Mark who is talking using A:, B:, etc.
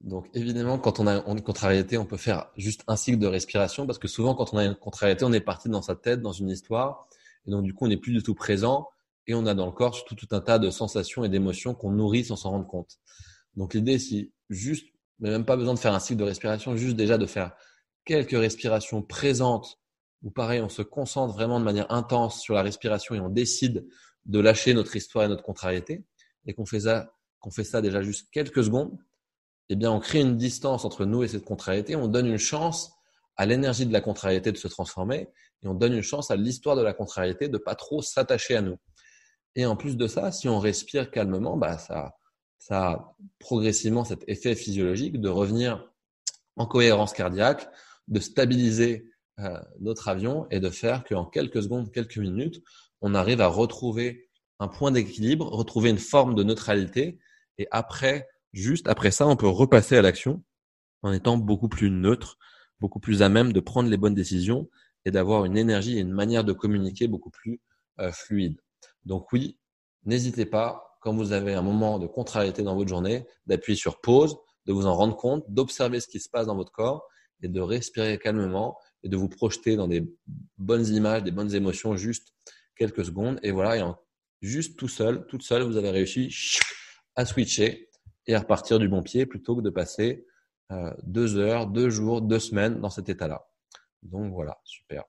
A: Donc évidemment, quand on a une contrariété, on peut faire juste un cycle de respiration parce que souvent, quand on a une contrariété, on est parti dans sa tête, dans une histoire, et donc du coup, on n'est plus du tout présent et on a dans le corps tout, tout un tas de sensations et d'émotions qu'on nourrit sans s'en rendre compte. Donc l'idée, c'est juste, mais même pas besoin de faire un cycle de respiration, juste déjà de faire quelques respirations présentes où pareil, on se concentre vraiment de manière intense sur la respiration et on décide de lâcher notre histoire et notre contrariété et qu'on fait ça, qu'on fait ça déjà juste quelques secondes, eh bien, on crée une distance entre nous et cette contrariété. On donne une chance à l'énergie de la contrariété de se transformer et on donne une chance à l'histoire de la contrariété de pas trop s'attacher à nous. Et en plus de ça, si on respire calmement, bah, ça, ça a progressivement cet effet physiologique de revenir en cohérence cardiaque, de stabiliser euh, notre avion et de faire qu'en quelques secondes, quelques minutes, on arrive à retrouver un point d'équilibre, retrouver une forme de neutralité et après Juste après ça, on peut repasser à l'action en étant beaucoup plus neutre, beaucoup plus à même de prendre les bonnes décisions et d'avoir une énergie et une manière de communiquer beaucoup plus euh, fluide. Donc oui, n'hésitez pas, quand vous avez un moment de contrariété dans votre journée, d'appuyer sur pause, de vous en rendre compte, d'observer ce qui se passe dans votre corps et de respirer calmement et de vous projeter dans des bonnes images, des bonnes émotions juste quelques secondes. Et voilà, et juste tout seul, toute seule, vous avez réussi à switcher et repartir du bon pied plutôt que de passer euh, deux heures, deux jours, deux semaines dans cet état-là. Donc voilà, super.